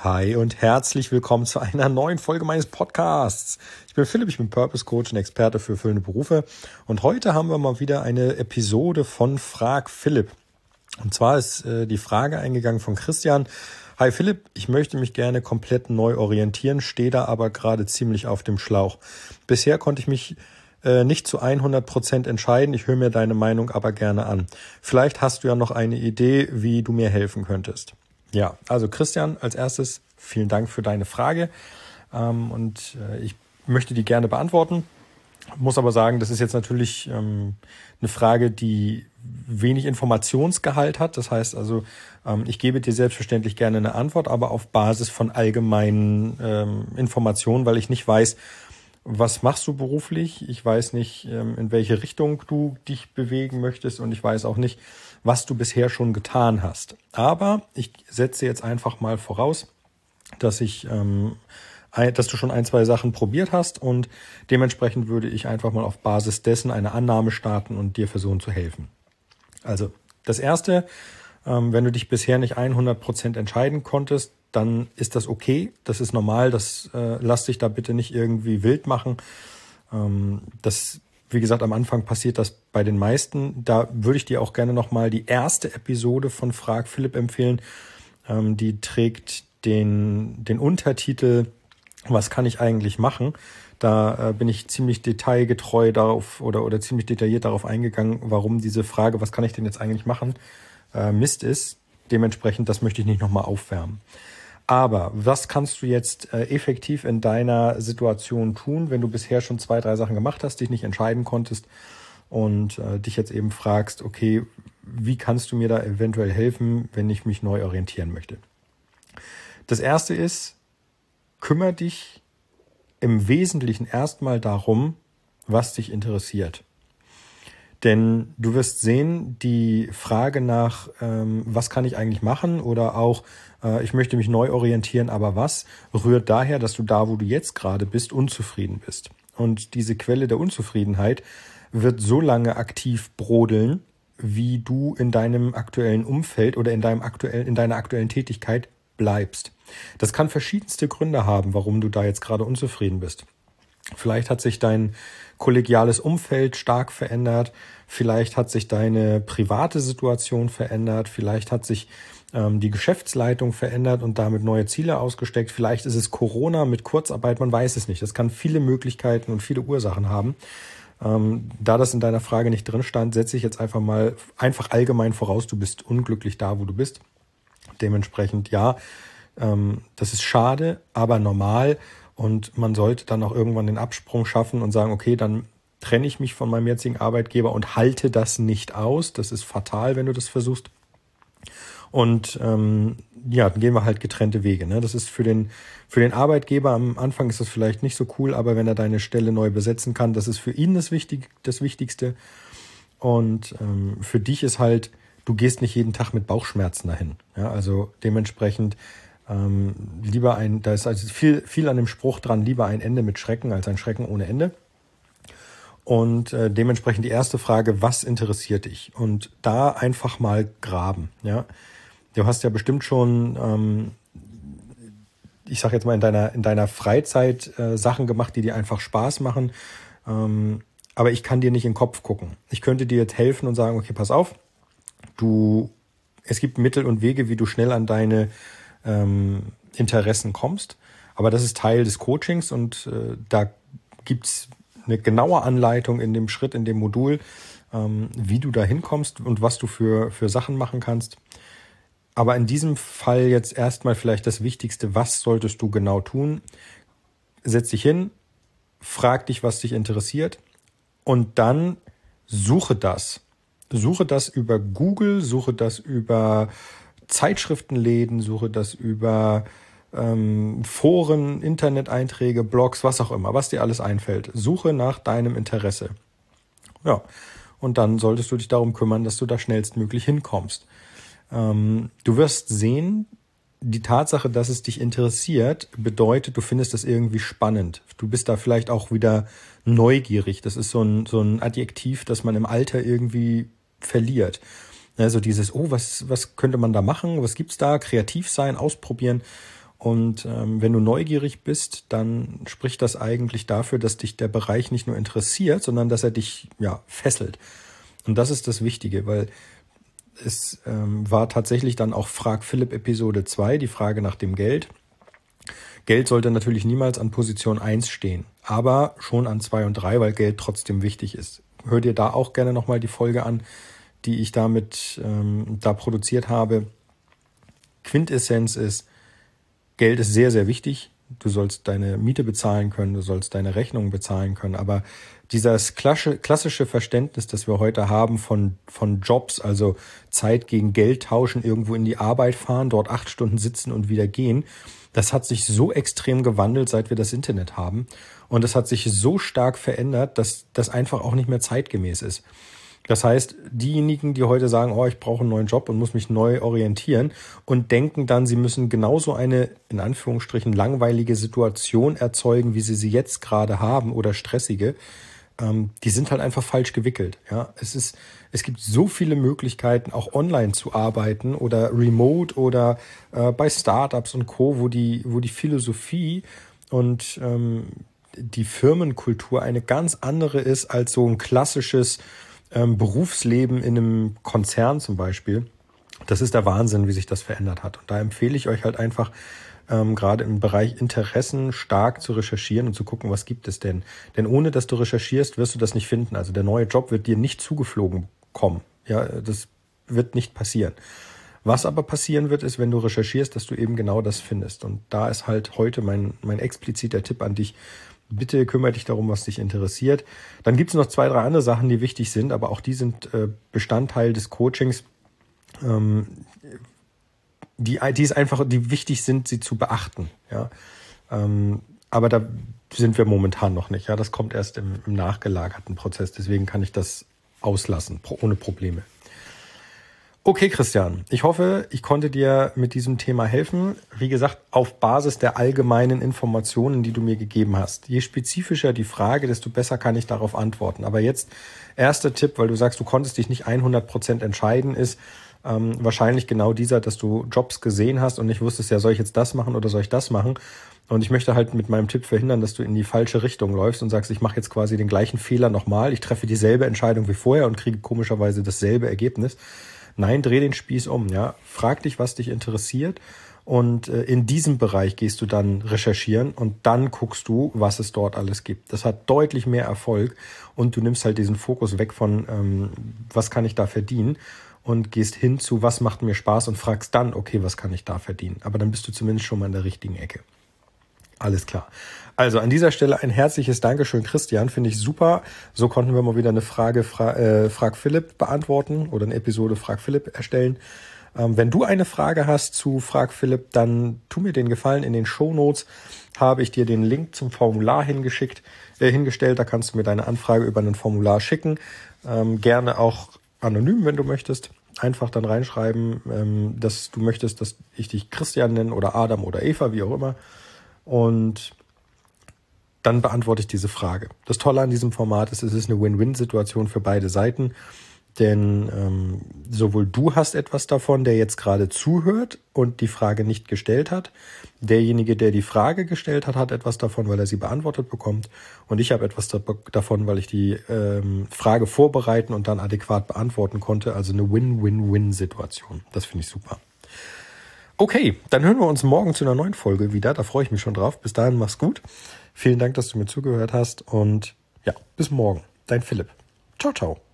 Hi und herzlich willkommen zu einer neuen Folge meines Podcasts. Ich bin Philipp, ich bin Purpose Coach und Experte für erfüllende Berufe und heute haben wir mal wieder eine Episode von Frag Philipp. Und zwar ist äh, die Frage eingegangen von Christian. Hi Philipp, ich möchte mich gerne komplett neu orientieren, stehe da aber gerade ziemlich auf dem Schlauch. Bisher konnte ich mich äh, nicht zu 100 Prozent entscheiden. Ich höre mir deine Meinung aber gerne an. Vielleicht hast du ja noch eine Idee, wie du mir helfen könntest. Ja, also Christian, als erstes vielen Dank für deine Frage ähm, und äh, ich möchte die gerne beantworten. Muss aber sagen, das ist jetzt natürlich ähm, eine Frage, die wenig Informationsgehalt hat. Das heißt also, ähm, ich gebe dir selbstverständlich gerne eine Antwort, aber auf Basis von allgemeinen ähm, Informationen, weil ich nicht weiß, was machst du beruflich? Ich weiß nicht, ähm, in welche Richtung du dich bewegen möchtest und ich weiß auch nicht, was du bisher schon getan hast. Aber ich setze jetzt einfach mal voraus, dass ich, ähm, dass du schon ein, zwei Sachen probiert hast und dementsprechend würde ich einfach mal auf Basis dessen eine Annahme starten und dir versuchen zu helfen. Also das erste, wenn du dich bisher nicht 100 Prozent entscheiden konntest, dann ist das okay. Das ist normal. Das äh, lass dich da bitte nicht irgendwie wild machen. Ähm, das, wie gesagt, am Anfang passiert das bei den meisten. Da würde ich dir auch gerne nochmal die erste Episode von Frag Philipp empfehlen. Ähm, die trägt den, den Untertitel Was kann ich eigentlich machen? Da äh, bin ich ziemlich detailgetreu darauf oder, oder ziemlich detailliert darauf eingegangen, warum diese Frage, was kann ich denn jetzt eigentlich machen, äh, Mist ist. Dementsprechend, das möchte ich nicht nochmal aufwärmen. Aber was kannst du jetzt äh, effektiv in deiner Situation tun, wenn du bisher schon zwei, drei Sachen gemacht hast, dich nicht entscheiden konntest und äh, dich jetzt eben fragst, okay, wie kannst du mir da eventuell helfen, wenn ich mich neu orientieren möchte? Das erste ist, kümmere dich im Wesentlichen erstmal darum, was dich interessiert. Denn du wirst sehen, die Frage nach, ähm, was kann ich eigentlich machen oder auch, äh, ich möchte mich neu orientieren, aber was, rührt daher, dass du da, wo du jetzt gerade bist, unzufrieden bist. Und diese Quelle der Unzufriedenheit wird so lange aktiv brodeln, wie du in deinem aktuellen Umfeld oder in deinem aktuellen, in deiner aktuellen Tätigkeit bleibst. Das kann verschiedenste Gründe haben, warum du da jetzt gerade unzufrieden bist. Vielleicht hat sich dein kollegiales Umfeld stark verändert, vielleicht hat sich deine private Situation verändert, vielleicht hat sich ähm, die Geschäftsleitung verändert und damit neue Ziele ausgesteckt, vielleicht ist es Corona mit Kurzarbeit, man weiß es nicht. Das kann viele Möglichkeiten und viele Ursachen haben. Ähm, da das in deiner Frage nicht drin stand, setze ich jetzt einfach mal einfach allgemein voraus, du bist unglücklich da, wo du bist. Dementsprechend ja, ähm, das ist schade, aber normal und man sollte dann auch irgendwann den Absprung schaffen und sagen, okay, dann trenne ich mich von meinem jetzigen Arbeitgeber und halte das nicht aus. Das ist fatal, wenn du das versuchst. Und ähm, ja, dann gehen wir halt getrennte Wege. Ne? Das ist für den, für den Arbeitgeber am Anfang ist das vielleicht nicht so cool, aber wenn er deine Stelle neu besetzen kann, das ist für ihn das, Wichtig, das Wichtigste. Und ähm, für dich ist halt, du gehst nicht jeden Tag mit Bauchschmerzen dahin. Ja? Also dementsprechend ähm, lieber ein, da ist also viel, viel an dem Spruch dran, lieber ein Ende mit Schrecken als ein Schrecken ohne Ende. Und äh, dementsprechend die erste Frage, was interessiert dich? Und da einfach mal graben. Ja, du hast ja bestimmt schon, ähm, ich sag jetzt mal in deiner in deiner Freizeit äh, Sachen gemacht, die dir einfach Spaß machen. Ähm, aber ich kann dir nicht in den Kopf gucken. Ich könnte dir jetzt helfen und sagen, okay, pass auf, du, es gibt Mittel und Wege, wie du schnell an deine ähm, Interessen kommst. Aber das ist Teil des Coachings und äh, da gibt's eine genaue Anleitung in dem Schritt, in dem Modul, ähm, wie du da hinkommst und was du für, für Sachen machen kannst. Aber in diesem Fall jetzt erstmal vielleicht das Wichtigste, was solltest du genau tun? Setz dich hin, frag dich, was dich interessiert und dann suche das. Suche das über Google, suche das über Zeitschriftenläden, suche das über ähm, Foren, Internet-Einträge, Blogs, was auch immer, was dir alles einfällt. Suche nach deinem Interesse. Ja, und dann solltest du dich darum kümmern, dass du da schnellstmöglich hinkommst. Ähm, du wirst sehen, die Tatsache, dass es dich interessiert, bedeutet, du findest das irgendwie spannend. Du bist da vielleicht auch wieder neugierig. Das ist so ein, so ein Adjektiv, das man im Alter irgendwie verliert. Also dieses, oh, was, was könnte man da machen? Was gibt's da? Kreativ sein, ausprobieren. Und ähm, wenn du neugierig bist, dann spricht das eigentlich dafür, dass dich der Bereich nicht nur interessiert, sondern dass er dich ja fesselt. Und das ist das Wichtige, weil es ähm, war tatsächlich dann auch Frag Philipp Episode 2, die Frage nach dem Geld. Geld sollte natürlich niemals an Position 1 stehen, aber schon an 2 und 3, weil Geld trotzdem wichtig ist. Hör dir da auch gerne nochmal die Folge an, die ich damit ähm, da produziert habe. Quintessenz ist, Geld ist sehr, sehr wichtig. Du sollst deine Miete bezahlen können, du sollst deine Rechnungen bezahlen können, aber dieses klassische Verständnis, das wir heute haben von, von Jobs, also Zeit gegen Geld tauschen, irgendwo in die Arbeit fahren, dort acht Stunden sitzen und wieder gehen, das hat sich so extrem gewandelt, seit wir das Internet haben. Und es hat sich so stark verändert, dass das einfach auch nicht mehr zeitgemäß ist. Das heißt, diejenigen, die heute sagen, oh, ich brauche einen neuen Job und muss mich neu orientieren und denken dann, sie müssen genauso eine, in Anführungsstrichen, langweilige Situation erzeugen, wie sie sie jetzt gerade haben oder stressige, ähm, die sind halt einfach falsch gewickelt. Ja, es ist, es gibt so viele Möglichkeiten, auch online zu arbeiten oder remote oder äh, bei Startups und Co., wo die, wo die Philosophie und ähm, die Firmenkultur eine ganz andere ist als so ein klassisches ähm, Berufsleben in einem Konzern zum Beispiel. Das ist der Wahnsinn, wie sich das verändert hat. Und da empfehle ich euch halt einfach, ähm, gerade im Bereich Interessen stark zu recherchieren und zu gucken, was gibt es denn. Denn ohne dass du recherchierst, wirst du das nicht finden. Also der neue Job wird dir nicht zugeflogen kommen. Ja, das wird nicht passieren. Was aber passieren wird, ist, wenn du recherchierst, dass du eben genau das findest. Und da ist halt heute mein, mein expliziter Tipp an dich. Bitte kümmere dich darum, was dich interessiert. Dann gibt es noch zwei, drei andere Sachen, die wichtig sind, aber auch die sind äh, Bestandteil des Coachings. Ähm, die, die ist einfach, die wichtig sind, sie zu beachten. Ja, ähm, aber da sind wir momentan noch nicht. Ja, das kommt erst im, im nachgelagerten Prozess. Deswegen kann ich das auslassen, ohne Probleme. Okay, Christian, ich hoffe, ich konnte dir mit diesem Thema helfen. Wie gesagt, auf Basis der allgemeinen Informationen, die du mir gegeben hast. Je spezifischer die Frage, desto besser kann ich darauf antworten. Aber jetzt erster Tipp, weil du sagst, du konntest dich nicht 100 Prozent entscheiden, ist, ähm, wahrscheinlich genau dieser, dass du Jobs gesehen hast und nicht wusstest, ja, soll ich jetzt das machen oder soll ich das machen? Und ich möchte halt mit meinem Tipp verhindern, dass du in die falsche Richtung läufst und sagst, ich mache jetzt quasi den gleichen Fehler nochmal, ich treffe dieselbe Entscheidung wie vorher und kriege komischerweise dasselbe Ergebnis. Nein, dreh den Spieß um, ja. Frag dich, was dich interessiert und äh, in diesem Bereich gehst du dann recherchieren und dann guckst du, was es dort alles gibt. Das hat deutlich mehr Erfolg und du nimmst halt diesen Fokus weg von, ähm, was kann ich da verdienen und gehst hin zu, was macht mir Spaß und fragst dann, okay, was kann ich da verdienen? Aber dann bist du zumindest schon mal in der richtigen Ecke. Alles klar. Also an dieser Stelle ein herzliches Dankeschön, Christian. Finde ich super. So konnten wir mal wieder eine Frage Fra äh, Frag Philipp beantworten oder eine Episode Frag Philipp erstellen. Ähm, wenn du eine Frage hast zu Frag Philipp, dann tu mir den Gefallen. In den Show Notes habe ich dir den Link zum Formular hingeschickt, äh, hingestellt. Da kannst du mir deine Anfrage über ein Formular schicken. Ähm, gerne auch anonym, wenn du möchtest. Einfach dann reinschreiben, ähm, dass du möchtest, dass ich dich Christian nenne oder Adam oder Eva, wie auch immer. Und dann beantworte ich diese Frage. Das Tolle an diesem Format ist, es ist eine Win-Win-Situation für beide Seiten. Denn ähm, sowohl du hast etwas davon, der jetzt gerade zuhört und die Frage nicht gestellt hat. Derjenige, der die Frage gestellt hat, hat etwas davon, weil er sie beantwortet bekommt. Und ich habe etwas davon, weil ich die ähm, Frage vorbereiten und dann adäquat beantworten konnte. Also eine Win-Win-Win-Situation. Das finde ich super. Okay, dann hören wir uns morgen zu einer neuen Folge wieder. Da freue ich mich schon drauf. Bis dahin, mach's gut. Vielen Dank, dass du mir zugehört hast. Und ja, bis morgen. Dein Philipp. Ciao, ciao.